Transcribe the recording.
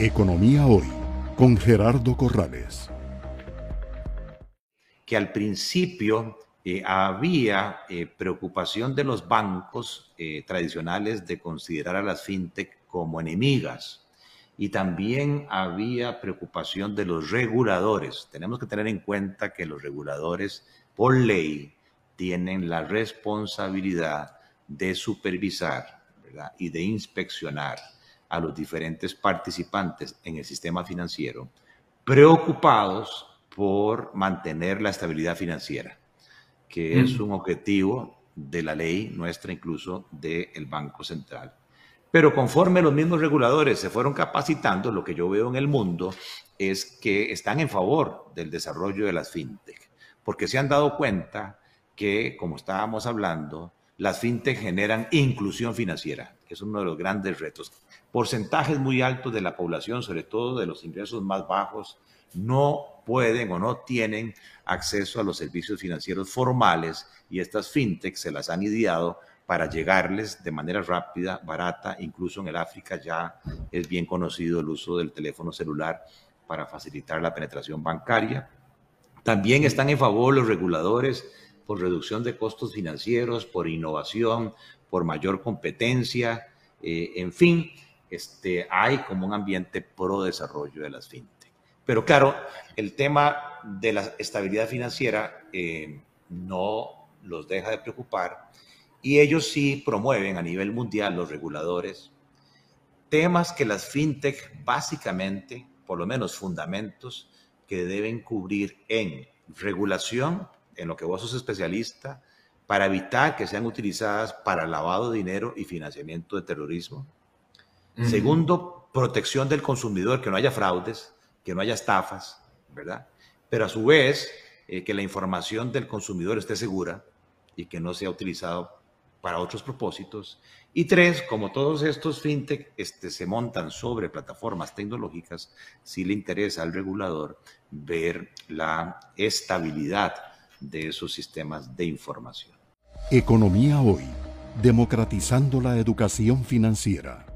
Economía Hoy con Gerardo Corrales. Que al principio eh, había eh, preocupación de los bancos eh, tradicionales de considerar a las fintech como enemigas y también había preocupación de los reguladores. Tenemos que tener en cuenta que los reguladores, por ley, tienen la responsabilidad de supervisar y de inspeccionar a los diferentes participantes en el sistema financiero, preocupados por mantener la estabilidad financiera, que es un objetivo de la ley nuestra, incluso del Banco Central. Pero conforme los mismos reguladores se fueron capacitando, lo que yo veo en el mundo es que están en favor del desarrollo de las fintech, porque se han dado cuenta que, como estábamos hablando, las fintech generan inclusión financiera, que es uno de los grandes retos. Porcentajes muy altos de la población, sobre todo de los ingresos más bajos, no pueden o no tienen acceso a los servicios financieros formales y estas fintech se las han ideado para llegarles de manera rápida, barata, incluso en el África ya es bien conocido el uso del teléfono celular para facilitar la penetración bancaria. También están en favor los reguladores por reducción de costos financieros, por innovación, por mayor competencia, eh, en fin, este, hay como un ambiente pro desarrollo de las fintech. Pero claro, el tema de la estabilidad financiera eh, no los deja de preocupar y ellos sí promueven a nivel mundial los reguladores temas que las fintech básicamente, por lo menos fundamentos, que deben cubrir en regulación en lo que vos sos especialista para evitar que sean utilizadas para lavado de dinero y financiamiento de terrorismo. Segundo, protección del consumidor, que no haya fraudes, que no haya estafas, ¿verdad? Pero a su vez, eh, que la información del consumidor esté segura y que no sea utilizado para otros propósitos. Y tres, como todos estos fintech este, se montan sobre plataformas tecnológicas, sí le interesa al regulador ver la estabilidad de esos sistemas de información. Economía hoy, democratizando la educación financiera.